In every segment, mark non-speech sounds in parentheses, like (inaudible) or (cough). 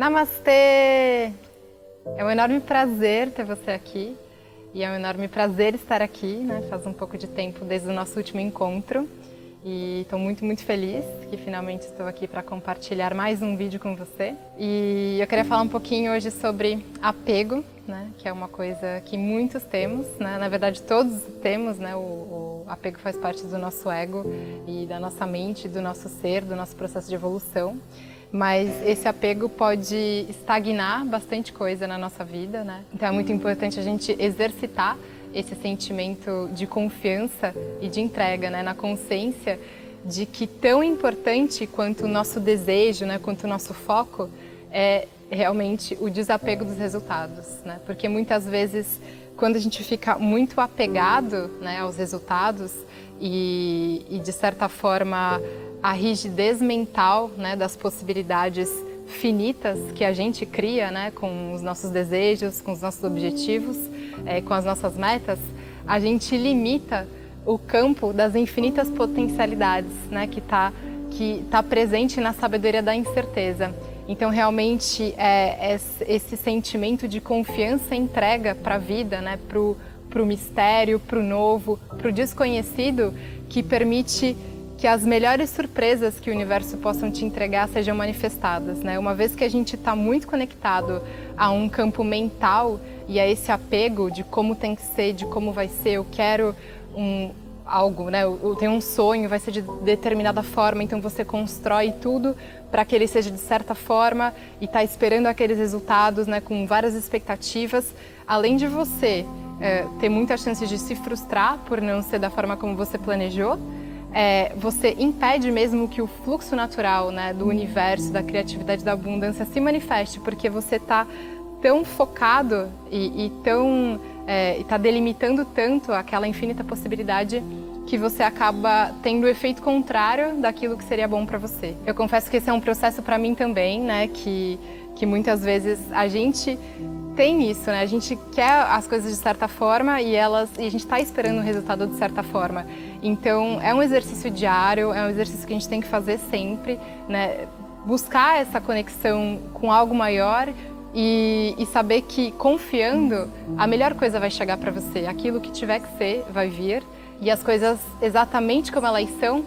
Namastê! É um enorme prazer ter você aqui e é um enorme prazer estar aqui, né? Faz um pouco de tempo desde o nosso último encontro e estou muito, muito feliz que finalmente estou aqui para compartilhar mais um vídeo com você. E eu queria falar um pouquinho hoje sobre apego, né? Que é uma coisa que muitos temos, né? Na verdade, todos temos, né? O, o apego faz parte do nosso ego e da nossa mente, do nosso ser, do nosso processo de evolução mas esse apego pode estagnar bastante coisa na nossa vida, né? Então é muito importante a gente exercitar esse sentimento de confiança e de entrega, né? Na consciência de que tão importante quanto o nosso desejo, né? Quanto o nosso foco é realmente o desapego dos resultados, né? Porque muitas vezes quando a gente fica muito apegado né, aos resultados e, e de certa forma a rigidez mental né, das possibilidades finitas que a gente cria né, com os nossos desejos, com os nossos objetivos, é, com as nossas metas, a gente limita o campo das infinitas potencialidades né, que está que tá presente na sabedoria da incerteza. Então, realmente, é, é esse sentimento de confiança entrega para a vida, né, para o mistério, para o novo, para o desconhecido, que permite que as melhores surpresas que o universo possam te entregar sejam manifestadas, né? Uma vez que a gente está muito conectado a um campo mental e a esse apego de como tem que ser, de como vai ser, eu quero um algo, né? Eu tenho um sonho, vai ser de determinada forma, então você constrói tudo para que ele seja de certa forma e está esperando aqueles resultados, né? Com várias expectativas, além de você é, ter muitas chances de se frustrar por não ser da forma como você planejou é, você impede mesmo que o fluxo natural né, do universo, da criatividade, da abundância se manifeste, porque você está tão focado e, e tão está é, delimitando tanto aquela infinita possibilidade que você acaba tendo o efeito contrário daquilo que seria bom para você. Eu confesso que esse é um processo para mim também, né, que que muitas vezes a gente tem isso, né? A gente quer as coisas de certa forma e elas e a gente está esperando o resultado de certa forma. Então é um exercício diário, é um exercício que a gente tem que fazer sempre, né? Buscar essa conexão com algo maior e, e saber que confiando a melhor coisa vai chegar para você. Aquilo que tiver que ser vai vir e as coisas exatamente como elas são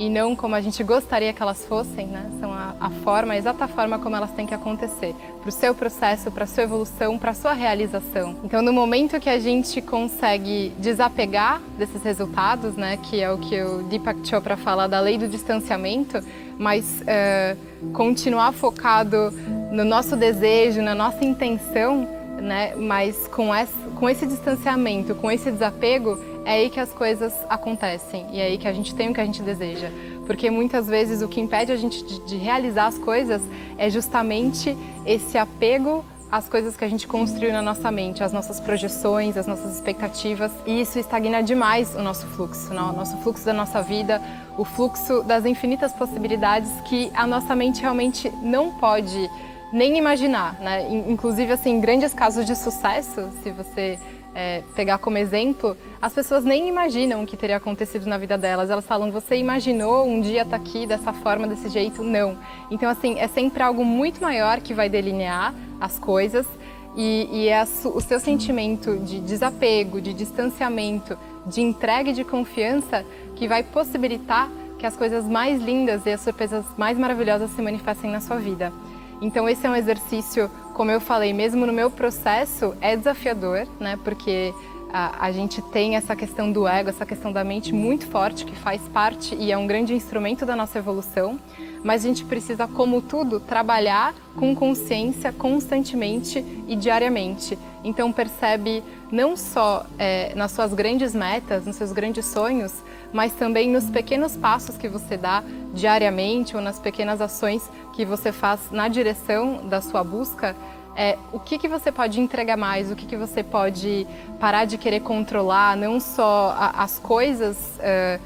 e não como a gente gostaria que elas fossem, né? São a, forma, a exata forma como elas têm que acontecer, para o seu processo, para a sua evolução, para a sua realização. Então, no momento que a gente consegue desapegar desses resultados, né, que é o que o Deepak Chopra fala da lei do distanciamento, mas uh, continuar focado no nosso desejo, na nossa intenção, né, mas com esse, com esse distanciamento, com esse desapego, é aí que as coisas acontecem e é aí que a gente tem o que a gente deseja. Porque muitas vezes o que impede a gente de, de realizar as coisas é justamente esse apego às coisas que a gente construiu na nossa mente, as nossas projeções, as nossas expectativas, e isso estagna demais o nosso fluxo, o nosso fluxo da nossa vida, o fluxo das infinitas possibilidades que a nossa mente realmente não pode nem imaginar, né? Inclusive, assim, grandes casos de sucesso, se você é, pegar como exemplo, as pessoas nem imaginam o que teria acontecido na vida delas. Elas falam, você imaginou um dia estar tá aqui dessa forma, desse jeito? Não. Então, assim, é sempre algo muito maior que vai delinear as coisas e, e é o seu sentimento de desapego, de distanciamento, de entrega e de confiança que vai possibilitar que as coisas mais lindas e as surpresas mais maravilhosas se manifestem na sua vida. Então esse é um exercício, como eu falei, mesmo no meu processo é desafiador, né? Porque a, a, gente tem essa questão do ego, essa questão da mente muito forte que faz parte e é um grande instrumento da nossa evolução. Mas a gente precisa, como tudo, trabalhar com consciência constantemente e diariamente. Então percebe não só é, nas suas grandes metas, nos seus grandes sonhos, mas também nos pequenos passos que você dá diariamente ou nas pequenas ações que você faz na direção da sua busca, é, o que, que você pode entregar mais, o que, que você pode parar de querer controlar, não só a, as coisas uh,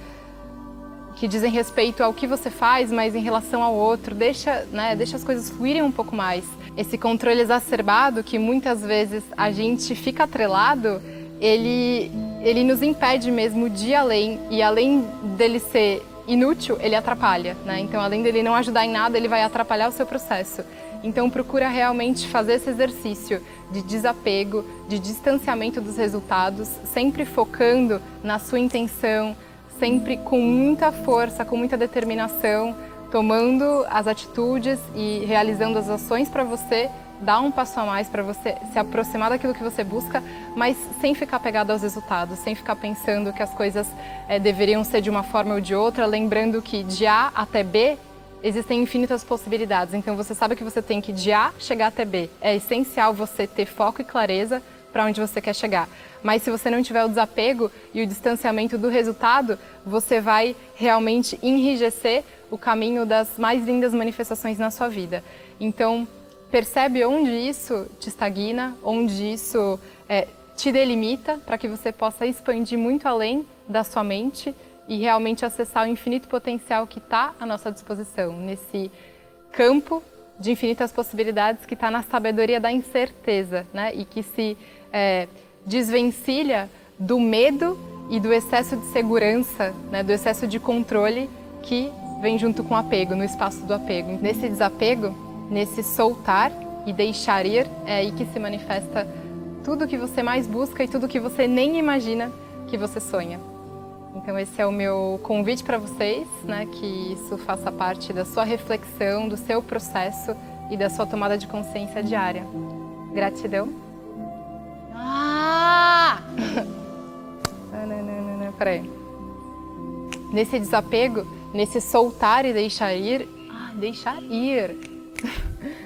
que dizem respeito ao que você faz, mas em relação ao outro, deixa, né, deixa as coisas fluírem um pouco mais. Esse controle exacerbado que muitas vezes a gente fica atrelado, ele, ele nos impede mesmo de ir além, e além dele ser inútil, ele atrapalha, né? Então, além dele não ajudar em nada, ele vai atrapalhar o seu processo. Então procura realmente fazer esse exercício de desapego, de distanciamento dos resultados, sempre focando na sua intenção, sempre com muita força, com muita determinação, tomando as atitudes e realizando as ações para você dar um passo a mais para você se aproximar daquilo que você busca, mas sem ficar pegado aos resultados, sem ficar pensando que as coisas é, deveriam ser de uma forma ou de outra, lembrando que de A até B existem infinitas possibilidades. Então você sabe que você tem que de A chegar até B. É essencial você ter foco e clareza para onde você quer chegar. Mas se você não tiver o desapego e o distanciamento do resultado, você vai realmente enrijecer o caminho das mais lindas manifestações na sua vida. Então, percebe onde isso te estagna, onde isso é, te delimita, para que você possa expandir muito além da sua mente e realmente acessar o infinito potencial que está à nossa disposição, nesse campo de infinitas possibilidades que está na sabedoria da incerteza, né? E que se é, desvencilha do medo e do excesso de segurança, né? Do excesso de controle que vem junto com o apego, no espaço do apego. Nesse desapego, nesse soltar e deixar ir, é aí que se manifesta tudo que você mais busca e tudo que você nem imagina que você sonha. Então esse é o meu convite para vocês, né, que isso faça parte da sua reflexão, do seu processo e da sua tomada de consciência diária. Gratidão. Ah! não, não, não, não, não, peraí. Nesse desapego, nesse soltar e deixar ir, ah, deixar ir. (laughs)